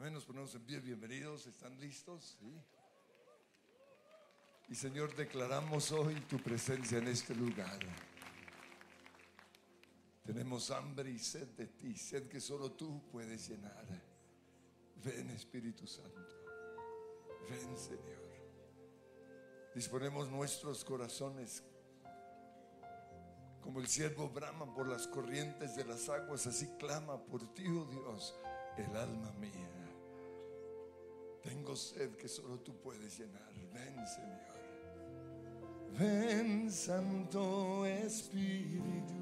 Amén, nos ponemos en pie, bienvenidos, ¿están listos? Y Señor, declaramos hoy tu presencia en este lugar. Tenemos hambre y sed de ti, sed que solo tú puedes llenar. Ven Espíritu Santo, ven Señor. Disponemos nuestros corazones como el siervo brama por las corrientes de las aguas, así clama por ti, oh Dios, el alma mía. Tengo sed que solo tú puedes llenar. Ven, Señor. Ven, Santo Espíritu.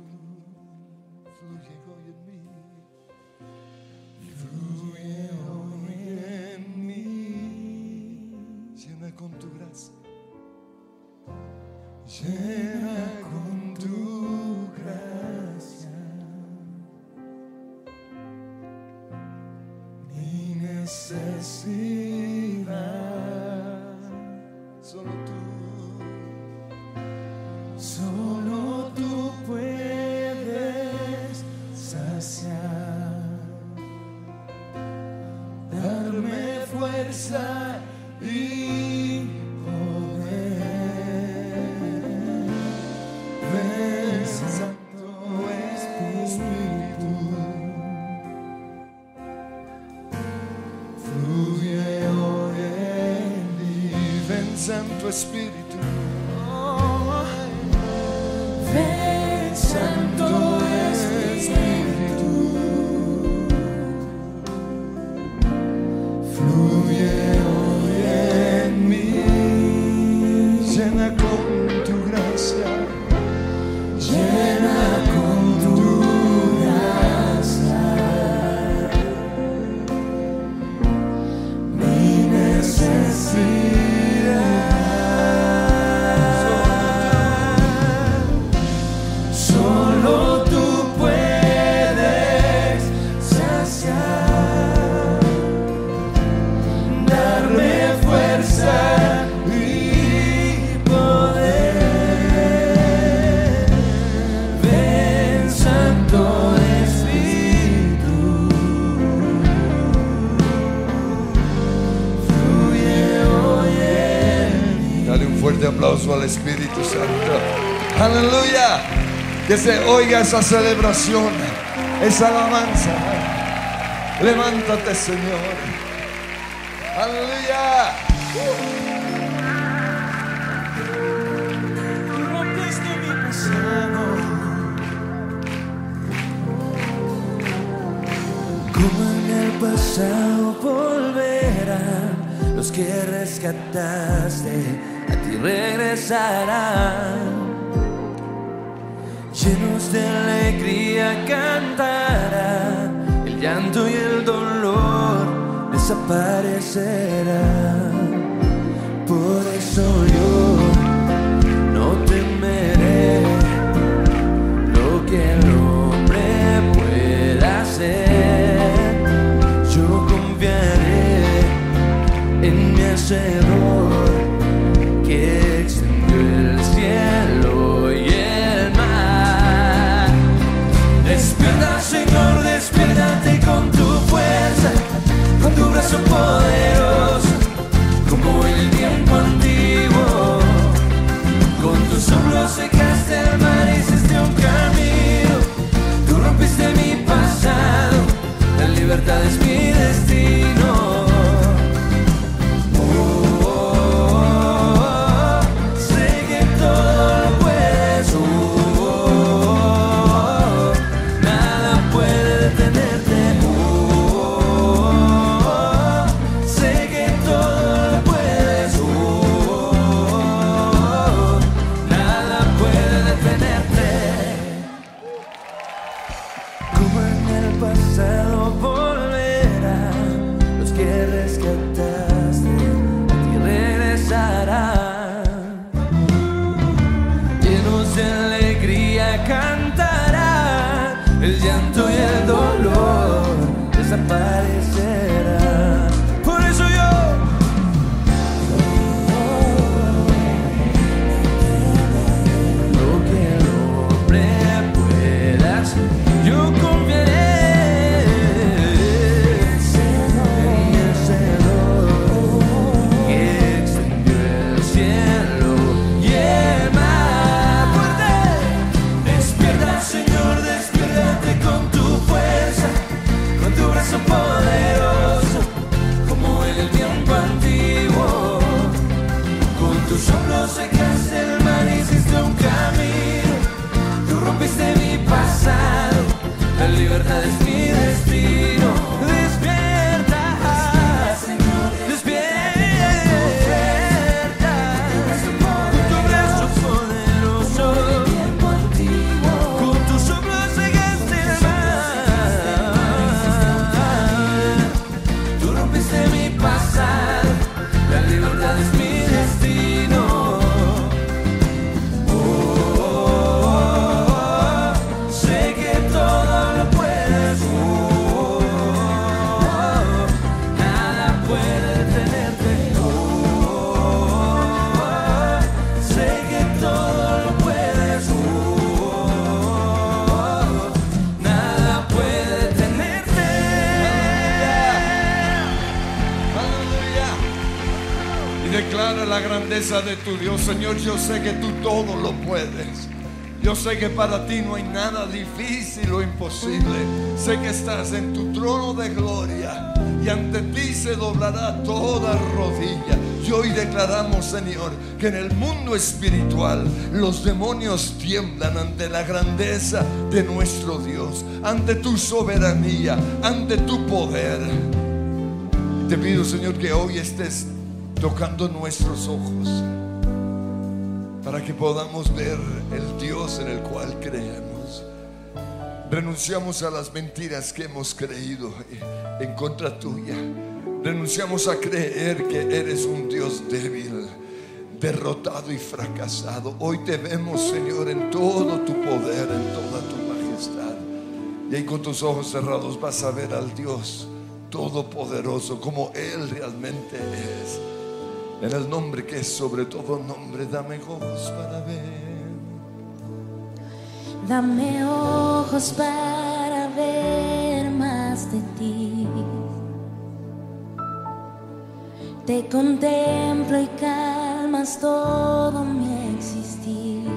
Que se oiga esa celebración, esa alabanza. Levántate, Señor. Aleluya. Como en el pasado volverán los que rescataste, a ti regresarán. Llenos de alegría cantarán, el llanto y el dolor desaparecerán. Por eso yo no temeré lo que el hombre pueda hacer. Yo confiaré en mi hacedor con de tu Dios. Señor, yo sé que tú todo lo puedes. Yo sé que para ti no hay nada difícil o imposible. Sé que estás en tu trono de gloria y ante ti se doblará toda rodilla. Y hoy declaramos, Señor, que en el mundo espiritual los demonios tiemblan ante la grandeza de nuestro Dios, ante tu soberanía, ante tu poder. Te pido, Señor, que hoy estés tocando nuestros ojos para que podamos ver el Dios en el cual creemos. Renunciamos a las mentiras que hemos creído en contra tuya. Renunciamos a creer que eres un Dios débil, derrotado y fracasado. Hoy te vemos, Señor, en todo tu poder, en toda tu majestad. Y ahí con tus ojos cerrados vas a ver al Dios todopoderoso como Él realmente es. En el nombre que es sobre todo nombre, dame ojos para ver. Dame ojos para ver más de ti. Te contemplo y calmas todo mi existir.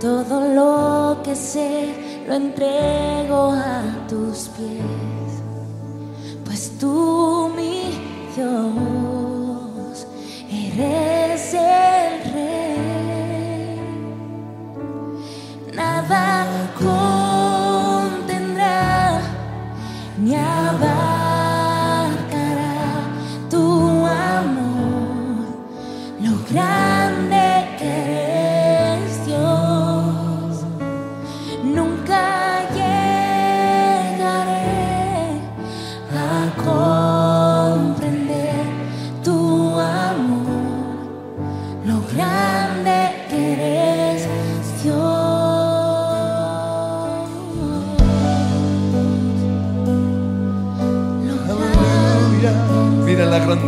Todo lo que sé lo entrego a tus pies. Pues tú, Dios, eres el rey. Nada contendrá ni abarcará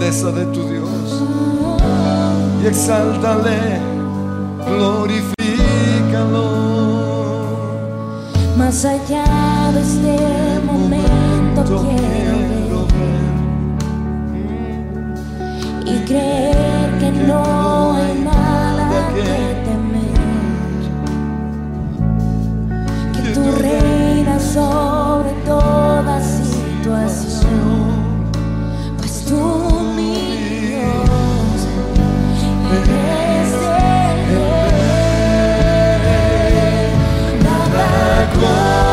grandeza de tu Dios. Y exáltale, glorifícalo. Más allá de este momento quiero ver. y creer que no hay nada que temer, que tú reinas sobre toda situación, contendrá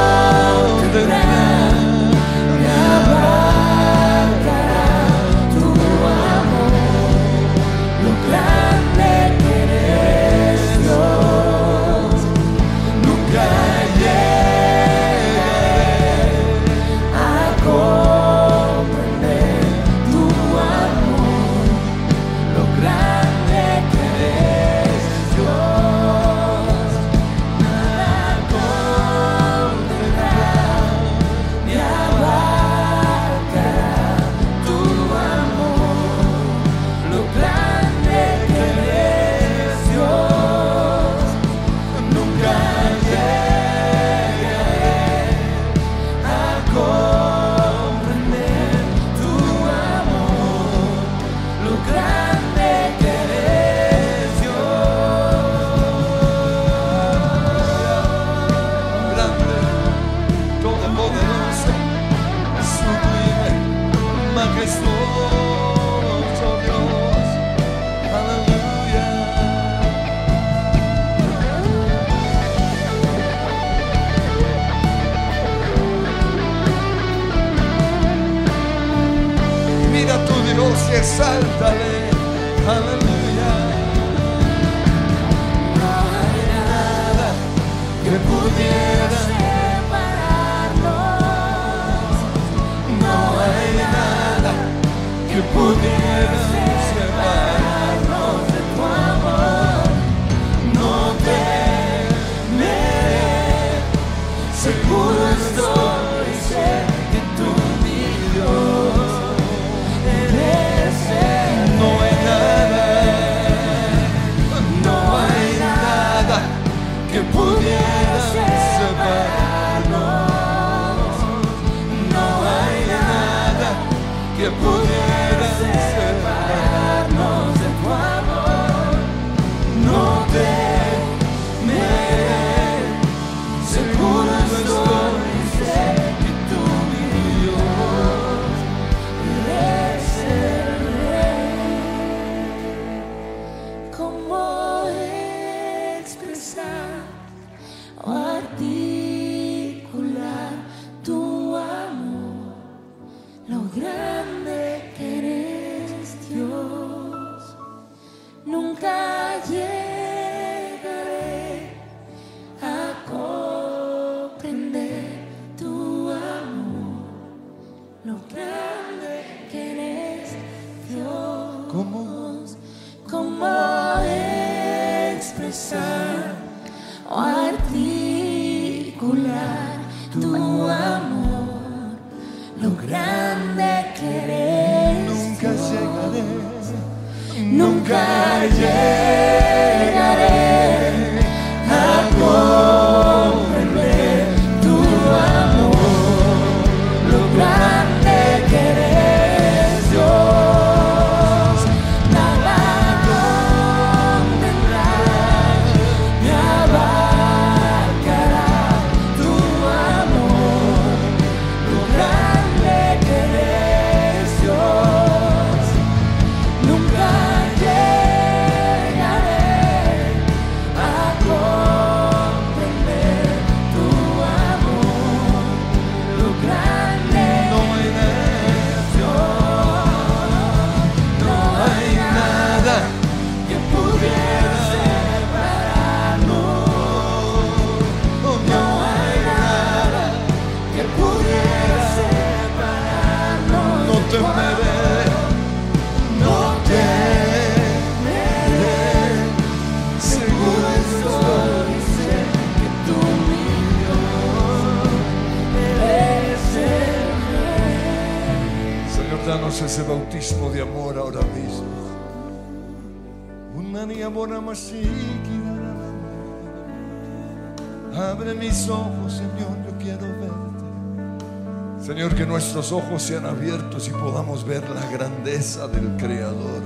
Abre mis ojos, Señor, yo quiero verte. Señor, que nuestros ojos sean abiertos y podamos ver la grandeza del Creador.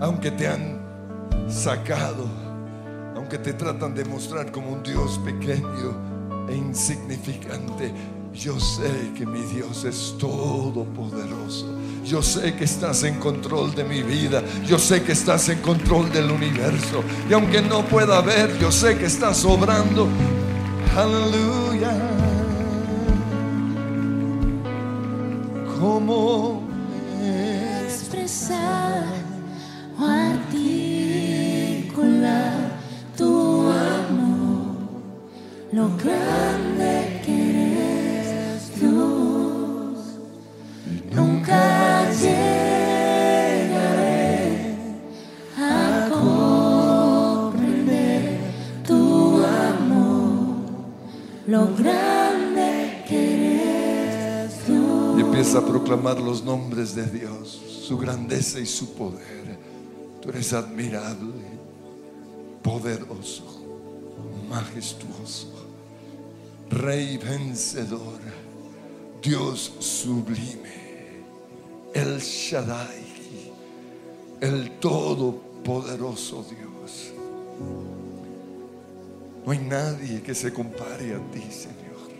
Aunque te han sacado, aunque te tratan de mostrar como un Dios pequeño e insignificante, yo sé que mi Dios es todopoderoso. Yo sé que estás en control de mi vida. Yo sé que estás en control del universo. Y aunque no pueda ver, yo sé que estás obrando. Aleluya. Como expresar o articular tu amor, lo grande lo grande que eres. Y empieza a proclamar los nombres de Dios, su grandeza y su poder. Tú eres admirable, poderoso, majestuoso, Rey vencedor, Dios sublime, el Shaddai, el todopoderoso Dios. No hay nadie que se compare a ti, Señor.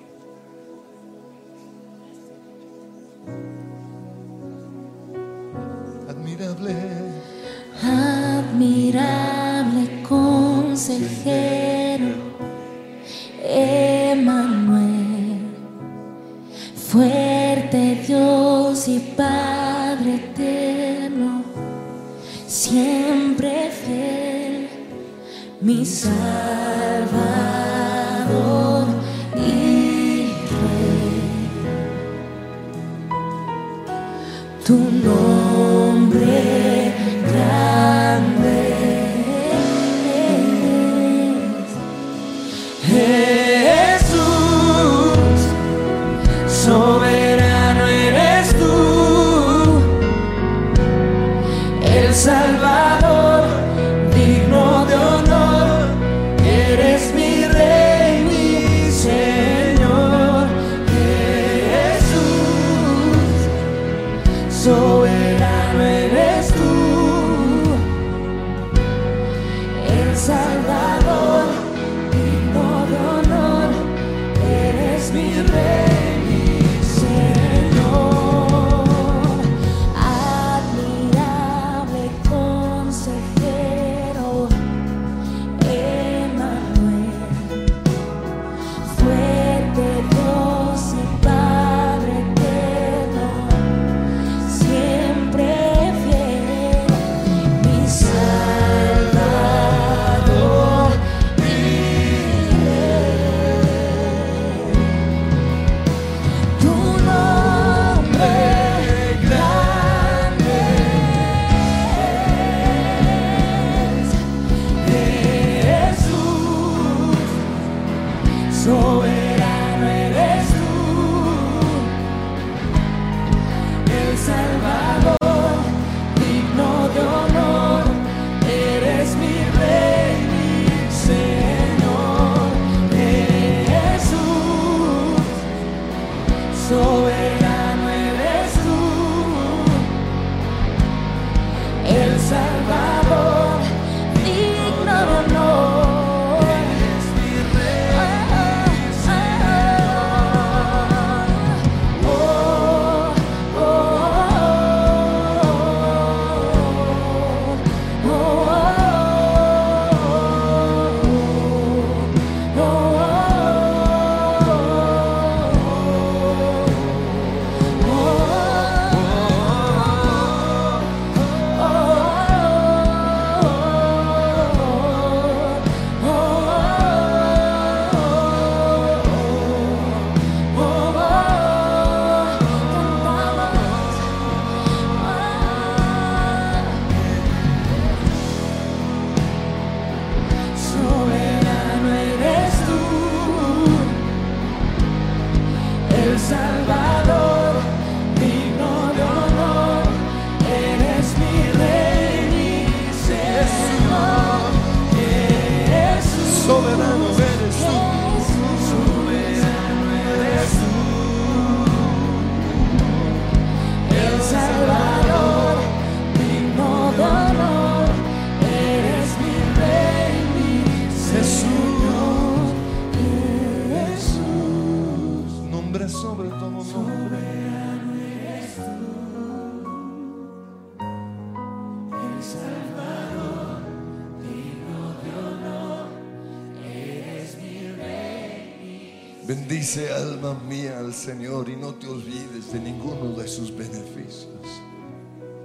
Bendice alma mía al Señor y no te olvides de ninguno de sus beneficios.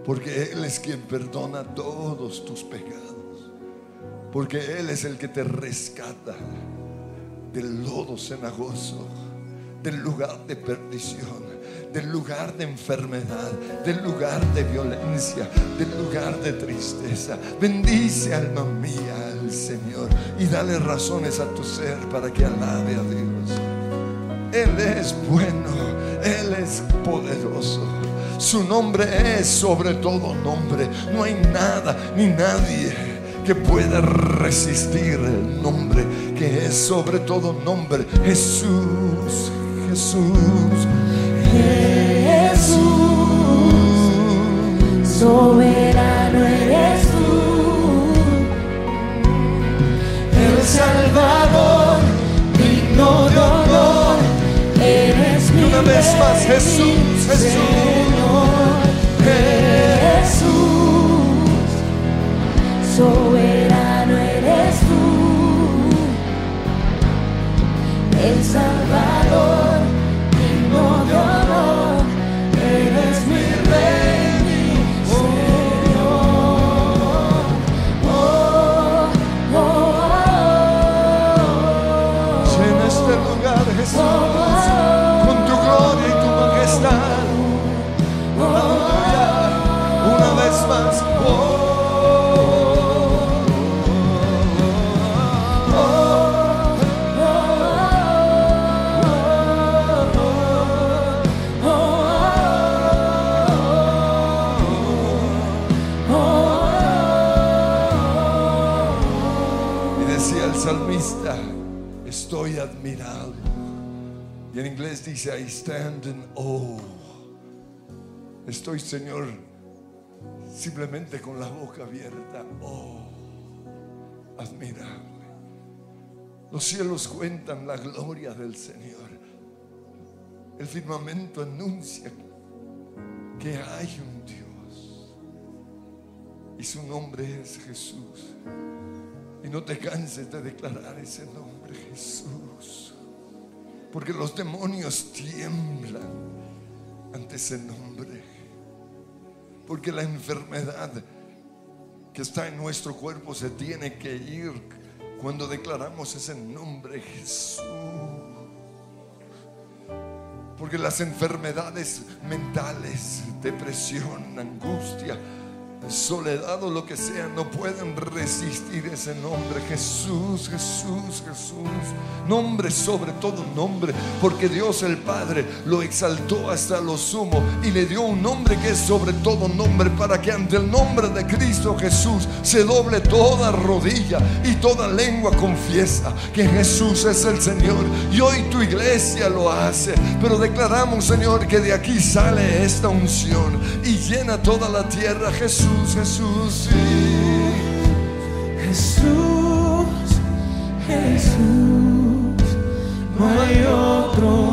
Porque Él es quien perdona todos tus pecados. Porque Él es el que te rescata del lodo cenagoso, del lugar de perdición, del lugar de enfermedad, del lugar de violencia, del lugar de tristeza. Bendice alma mía al Señor y dale razones a tu ser para que alabe a Dios. Él es bueno, Él es poderoso. Su nombre es sobre todo nombre. No hay nada ni nadie que pueda resistir el nombre que es sobre todo nombre. Jesús, Jesús, Jesús. Soberano eres tú, el Salvador, digno de honor, una vez más, Jesús, Jesús. Jesús. Soberano eres tú, el Y decía el salmista, estoy admirado. Y en inglés dice, I stand in awe. Estoy, Señor, simplemente con la boca abierta. Oh, admirable. Los cielos cuentan la gloria del Señor. El firmamento anuncia que hay un Dios. Y su nombre es Jesús. Y no te canses de declarar ese nombre, Jesús. Porque los demonios tiemblan ante ese nombre. Porque la enfermedad que está en nuestro cuerpo se tiene que ir cuando declaramos ese nombre, Jesús. Porque las enfermedades mentales, depresión, angustia, soledad o lo que sea, no pueden resistir ese nombre. Jesús, Jesús, Jesús. Nombre sobre todo nombre, porque Dios el Padre lo exaltó hasta lo sumo y le dio un nombre que es sobre todo nombre, para que ante el nombre de Cristo Jesús se doble toda rodilla y toda lengua confiesa que Jesús es el Señor. Y hoy tu iglesia lo hace, pero declaramos, Señor, que de aquí sale esta unción y llena toda la tierra. Jesús, Jesús, sí. Jesús, Jesús, no hay otro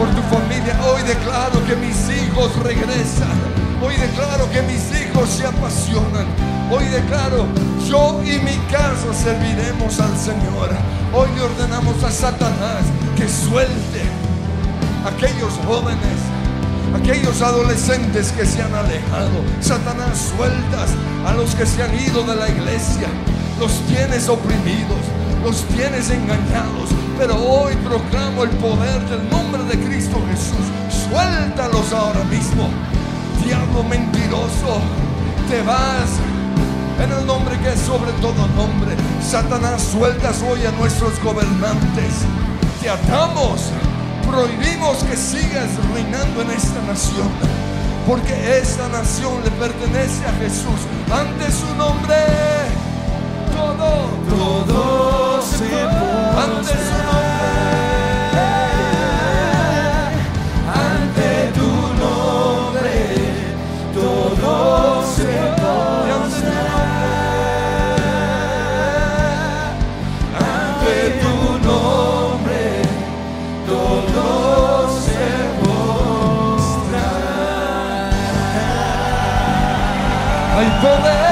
por tu familia. Hoy declaro que mis hijos regresan. Hoy declaro que mis hijos se apasionan. Hoy declaro, yo y mi casa serviremos al Señor. Hoy le ordenamos a Satanás que suelte aquellos jóvenes, aquellos adolescentes que se han alejado. Satanás, sueltas a los que se han ido de la iglesia. Los tienes oprimidos, los tienes engañados. Pero hoy proclamo el poder del nombre de Cristo Jesús. Suéltalos ahora mismo. diablo mentiroso, te vas. En el nombre que es sobre todo nombre, Satanás, sueltas hoy a nuestros gobernantes. Te atamos, prohibimos que sigas reinando en esta nación, porque esta nación le pertenece a Jesús. Ante su nombre, todo, Todo se ante su nombre. ante tu nombre, todo se Y ante tu nombre, todo se poder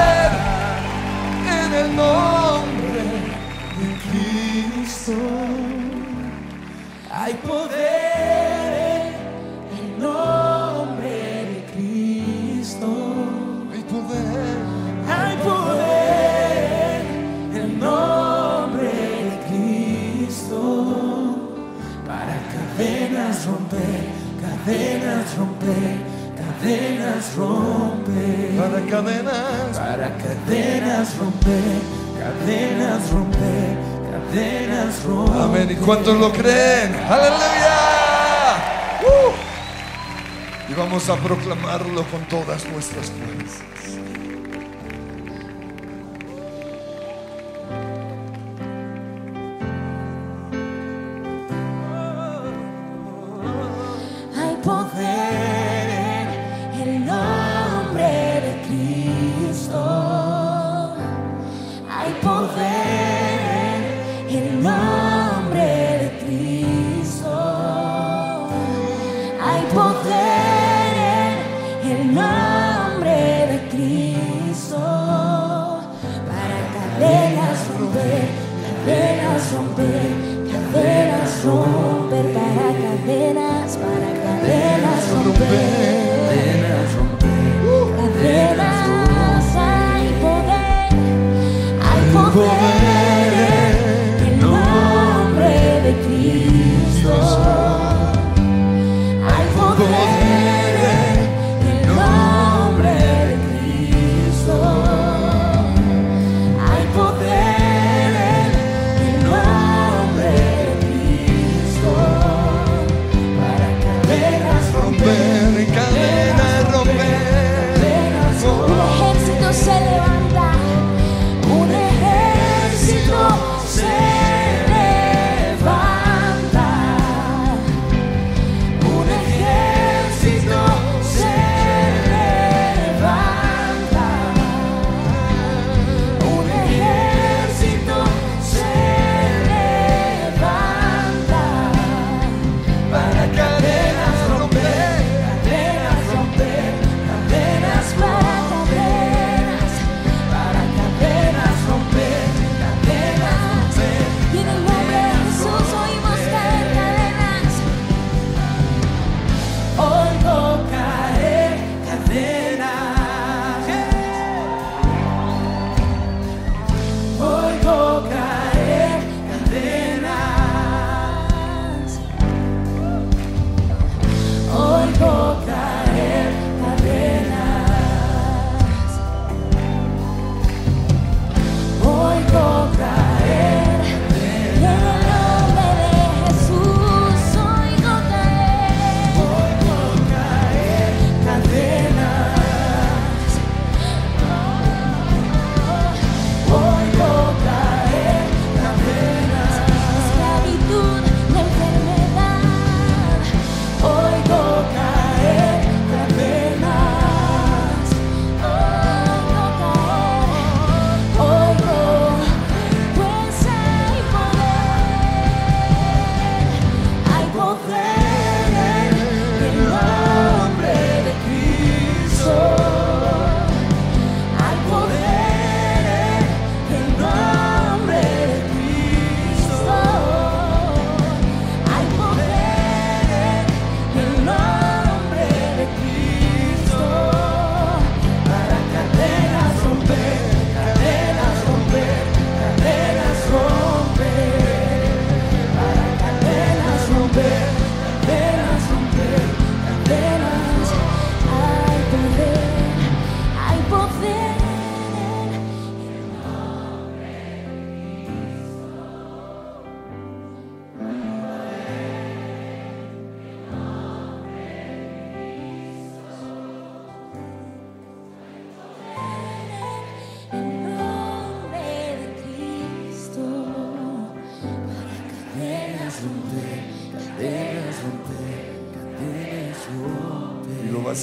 cadenas. Para cadenas romper, cadenas romper, cadenas romper. Amén. ¿Y cuántos lo creen? Aleluya. ¡Uh! Y vamos a proclamarlo con todas nuestras fuerzas.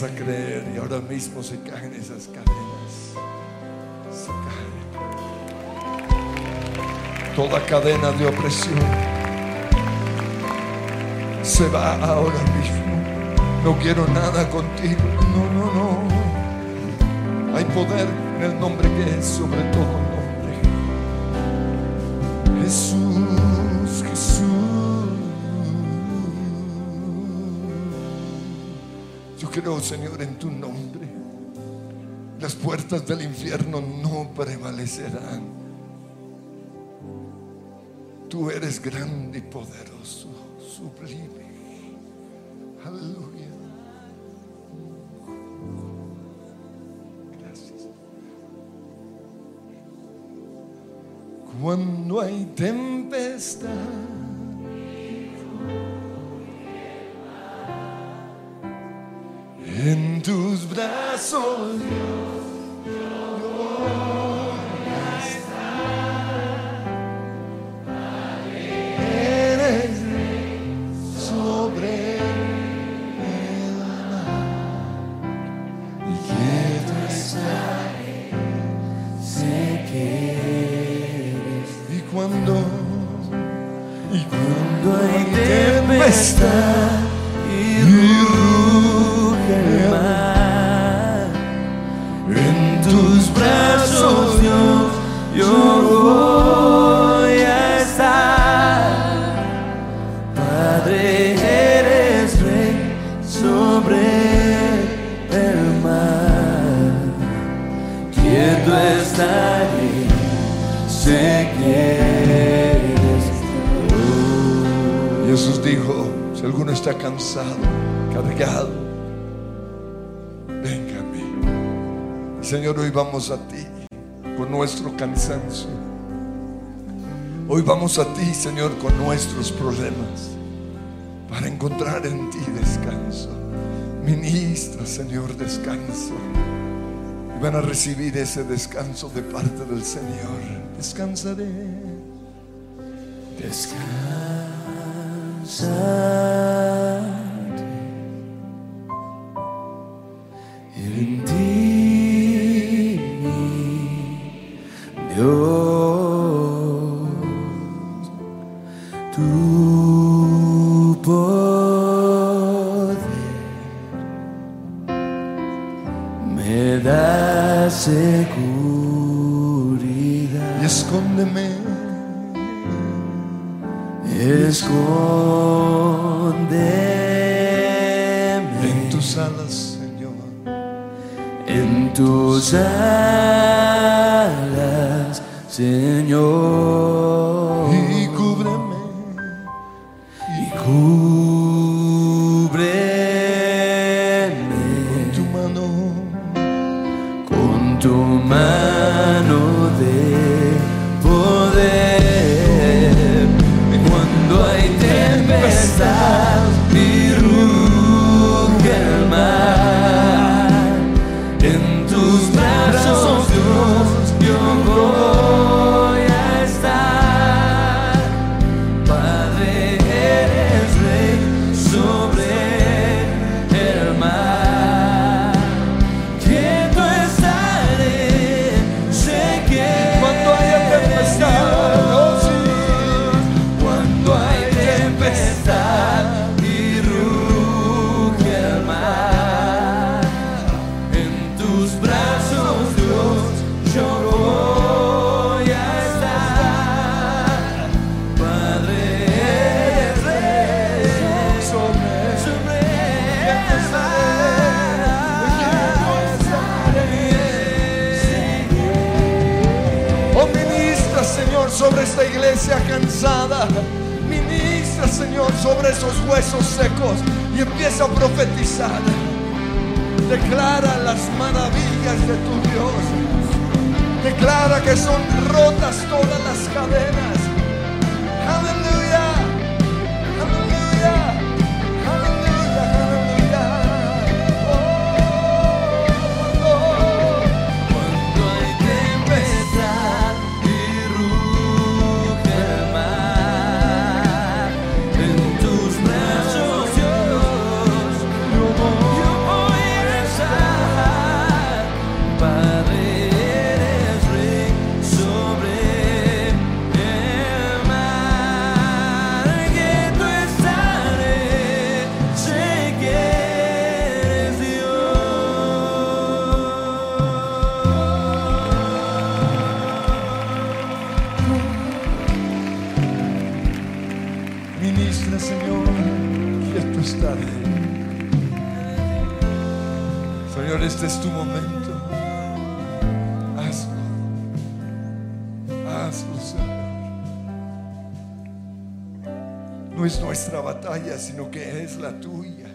A creer y ahora mismo se caen esas cadenas. Se caen. Toda cadena de opresión se va ahora mismo. No quiero nada contigo. No, no, no. Hay poder en el nombre que es sobre todo nombre. Jesús, creo, Señor, en tu nombre. Las puertas del infierno no prevalecerán. Tú eres grande y poderoso, sublime. Aleluya. Está cansado, cargado, venga. Señor, hoy vamos a ti con nuestro cansancio. Hoy vamos a ti, Señor, con nuestros problemas para encontrar en ti descanso. Ministra, Señor, descanso. Y van a recibir ese descanso de parte del Señor. Descansaré. descansaré tempestad y ruge sobre esos huesos secos y empieza a profetizar. Declara las maravillas de tu Dios. Declara que son rotas todas las cadenas. Este es tu momento. Hazlo. Hazlo, Señor. No es nuestra batalla, sino que es la tuya.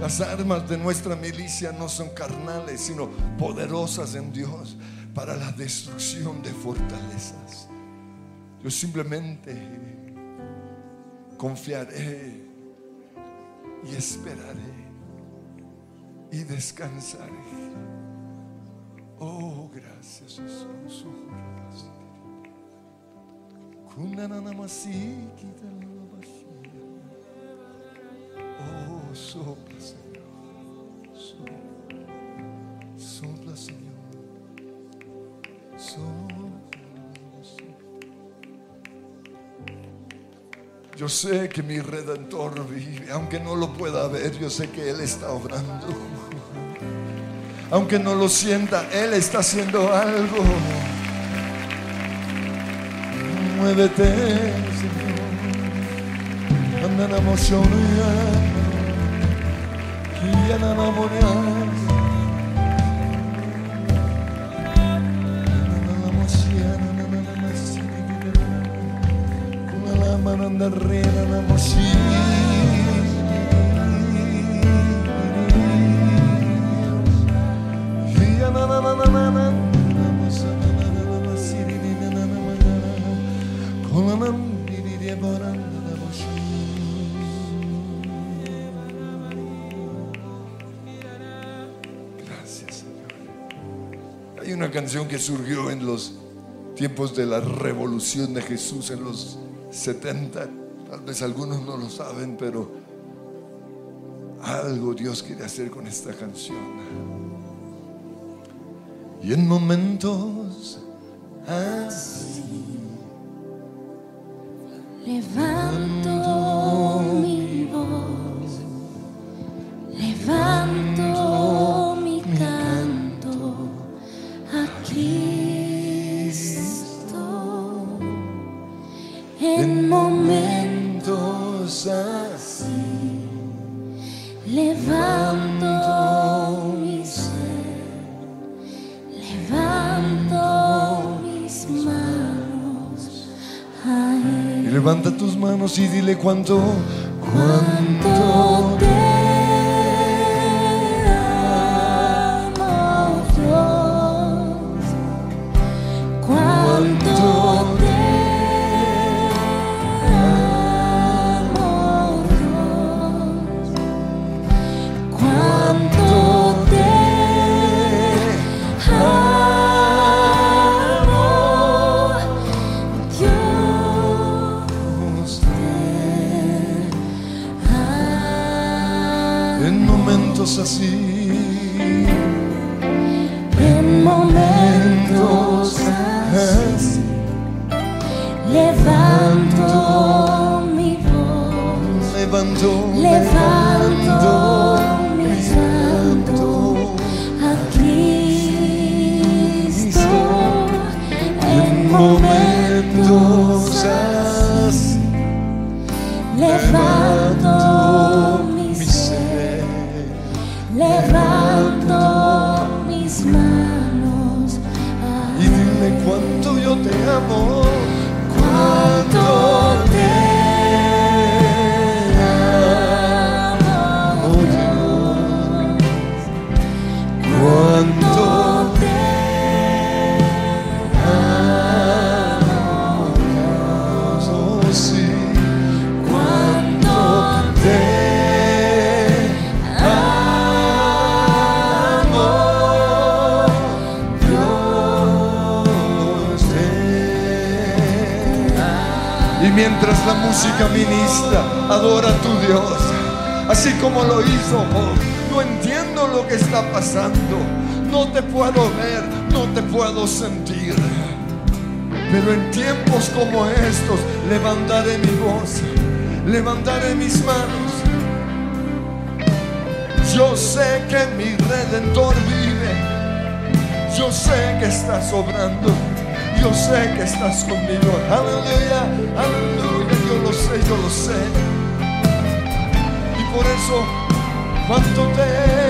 Las armas de nuestra milicia no son carnales, sino poderosas en Dios para la destrucción de fortalezas. Yo simplemente confiaré y esperaré y descansaré. Oh, gracias Jesús. Oh, sopla, Señor. Sopla, sopla Señor. Sopla. Yo sé que mi redentor vive, aunque no lo pueda ver, yo sé que Él está obrando. Aunque no lo sienta, Él está haciendo algo. Muévete, Señor. Hay una canción que surgió en los tiempos de la revolución de Jesús en los 70. Tal vez algunos no lo saben, pero algo Dios quiere hacer con esta canción. Y en momentos así Levanto mi voz, levanto tus manos momentos así, levanto mi ser. Levanto mis manos. Y dile cuánto yo te amo, mientras la música ministra, adora a tu Dios, así como lo hizo. No entiendo lo que está pasando, no te puedo ver, no te puedo sentir. Pero en tiempos como estos, levantaré mi voz, levantaré mis manos. Yo sé que mi redentor vive. Yo sé que estás obrando. Yo sé que estás conmigo. Aleluya, aleluya. Yo lo sé, yo lo sé. Y por eso, cuánto te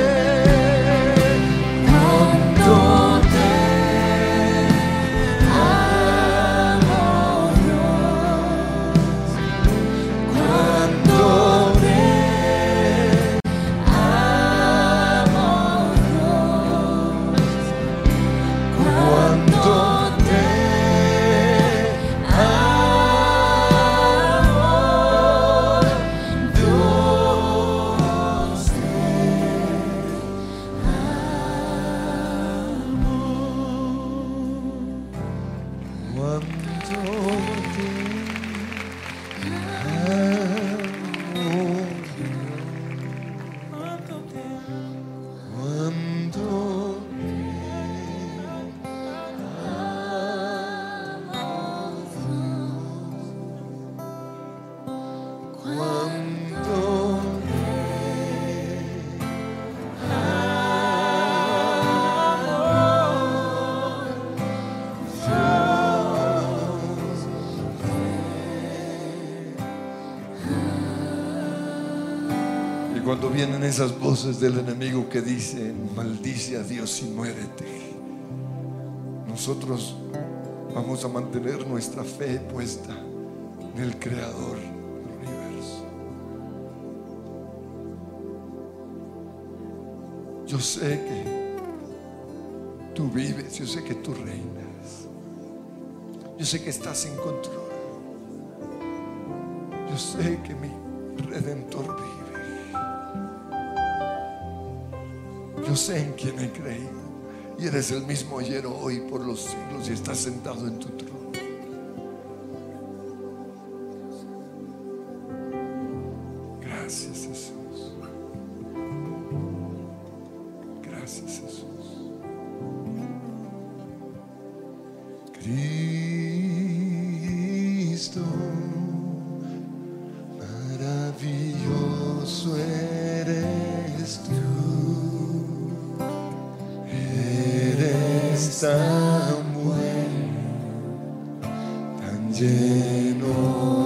vienen esas voces del enemigo que dicen, maldice a Dios y muérete, nosotros vamos a mantener nuestra fe puesta en el Creador del universo. Yo sé que tú vives, yo sé que tú reinas, yo sé que estás en control, yo sé que mi redentor vive. Sé en quién he creído. Y eres el mismo ayer, hoy, por los siglos y estás sentado en tu trono. Senhor.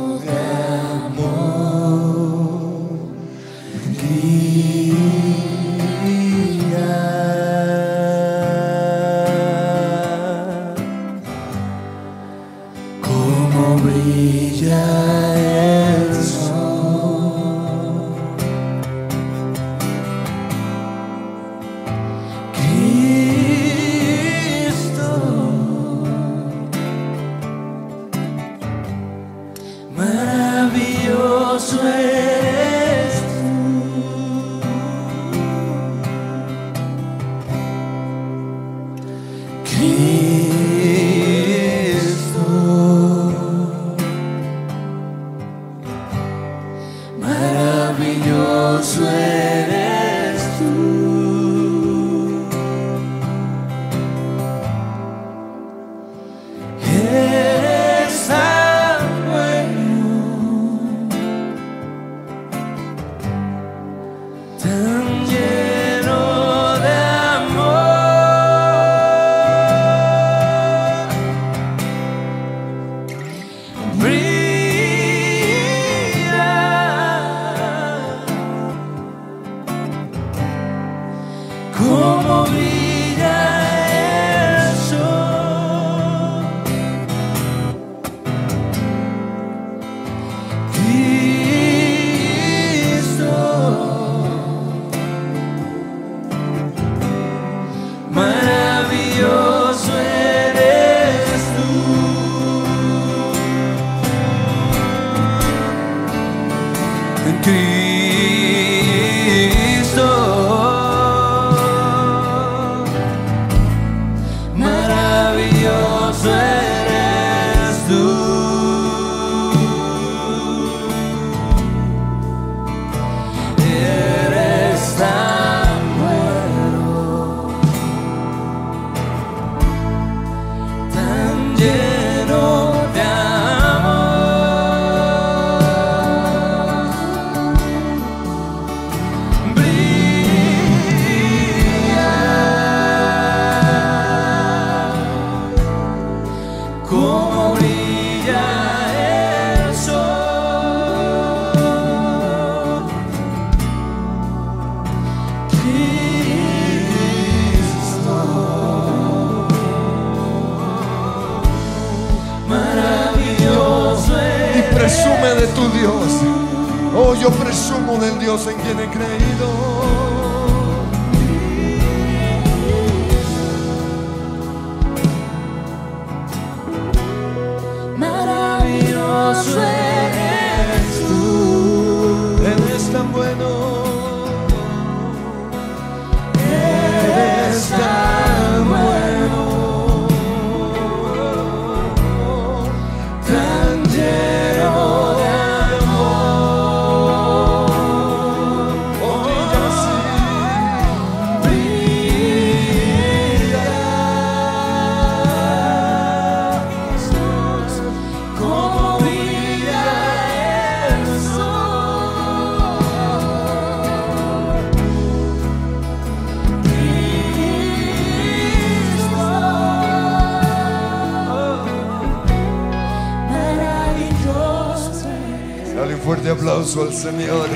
Fuerte aplauso al Señor.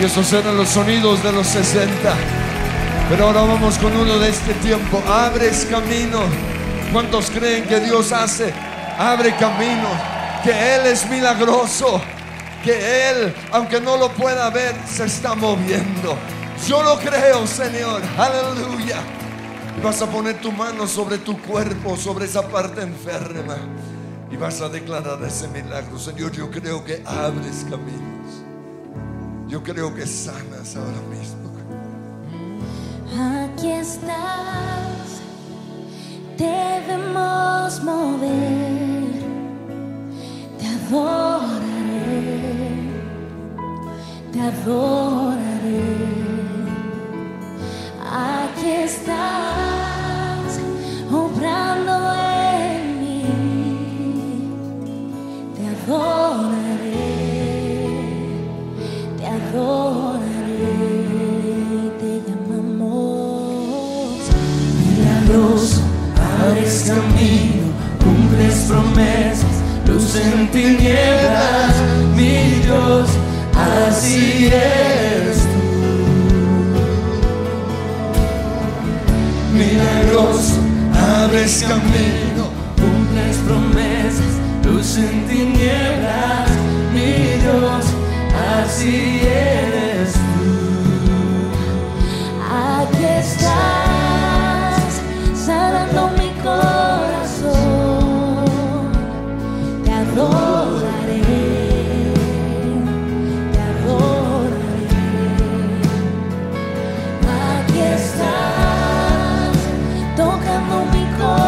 Y esos eran los sonidos de los 60. Pero ahora vamos con uno de este tiempo. Abres camino. ¿Cuántos creen que Dios hace? Abre camino. Que Él es milagroso. Que Él, aunque no lo pueda ver, se está moviendo. Yo lo creo, Señor. Aleluya. Vas a poner tu mano sobre tu cuerpo, sobre esa parte enferma. Y vas a declarar ese milagro. Señor, yo creo que abres caminos. Yo creo que sanas ahora mismo. Aquí estás, debemos mover, te adoraré, te adoraré. Aquí estás, obrando Milagroso, abres camino, cumples promesas, luz en tinieblas, mi Dios, así eres tú. Aquí estás, sanando mi corazón. Te adoraré, te adoraré. Aquí estás, tocando mi corazón.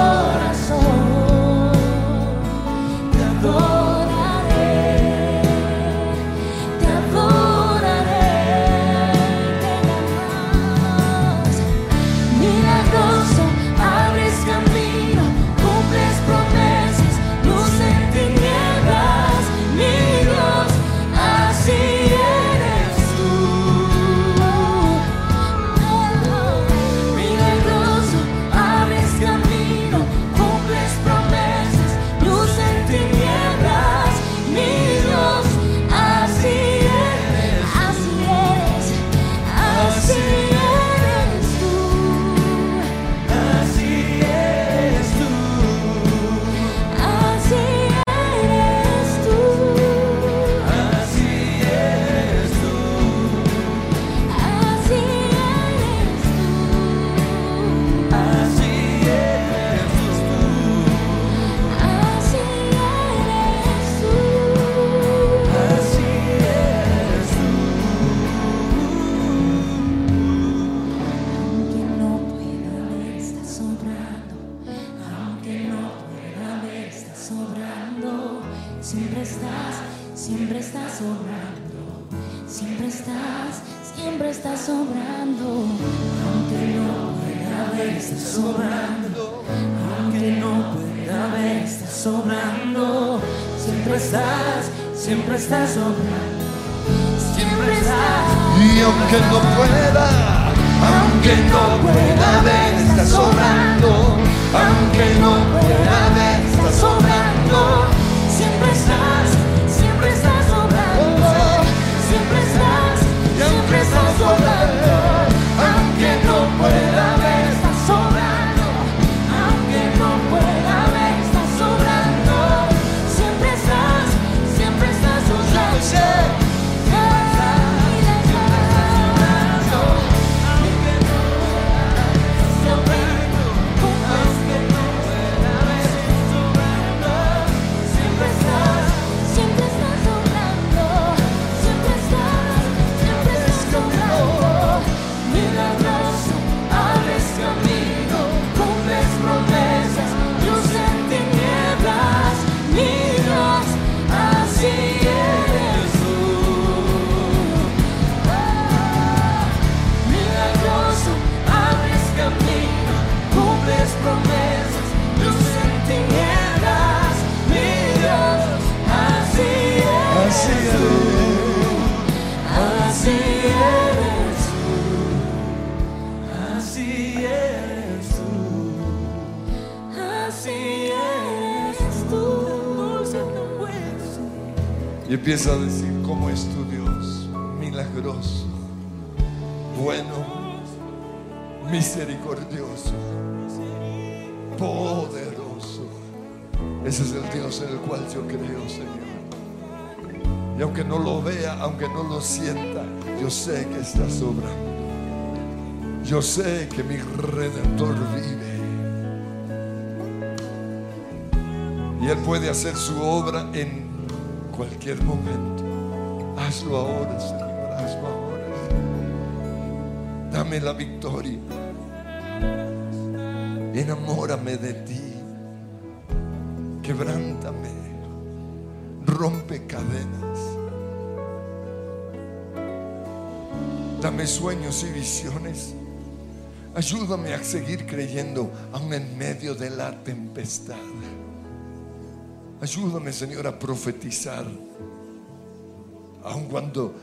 Empieza a decir, ¿cómo es tu Dios? Milagroso. bueno, misericordioso, poderoso. Ese es el Dios en el cual yo creo, Señor. Y aunque no lo vea, aunque no lo sienta, yo sé que está sobrando. Yo sé que mi redentor vive. Y Él puede hacer su obra en cualquier momento. Hazlo ahora, Señor, hazlo ahora. Dame la victoria. Enamórame de ti. Quebrántame. Rompe cadenas. Dame sueños y visiones. Ayúdame a seguir creyendo aún en medio de la tempestad. Ayúdame, Señor, a profetizar. Aun cuando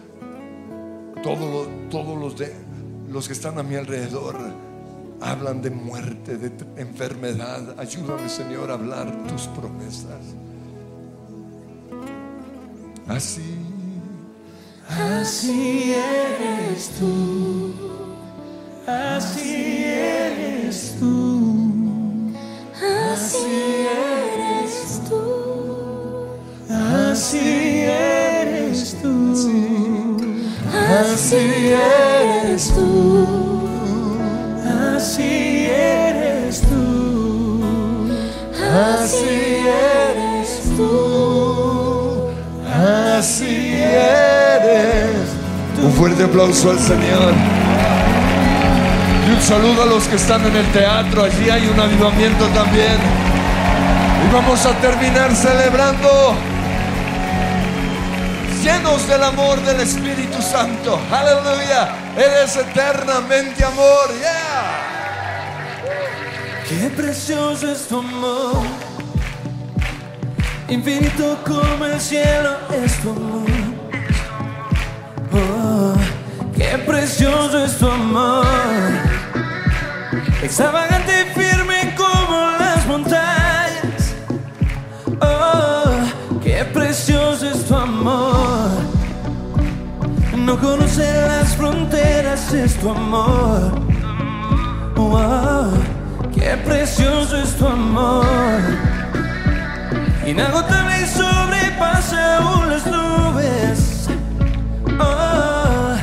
todos los, los que están a mi alrededor hablan de muerte, de enfermedad. Ayúdame, Señor, a hablar tus promesas. Así, Así eres tú, así eres tú, así eres tú, así eres tú, así eres tú. así eres. Un fuerte aplauso al Señor. Y un saludo a los que están en el teatro. Allí hay un avivamiento también. Y vamos a terminar celebrando. Llenos del amor del Espíritu Santo. Aleluya. Eres eternamente amor. Yeah. Qué precioso es tu amor, infinito como el cielo es tu amor. Oh, qué precioso es tu amor, extravagante no conoce las fronteras, es tu amor. Wow, qué precioso es tu amor. Inagotable y sobrepasa aún las nubes. Oh,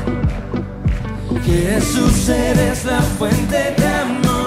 Jesús, eres la fuente de amor.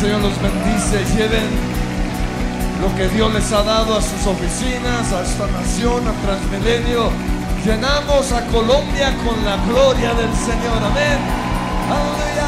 Señor los bendice. Lleven lo que Dios les ha dado a sus oficinas, a esta nación, a Transmilenio. Llenamos a Colombia con la gloria del Señor. Amén. Aleluya.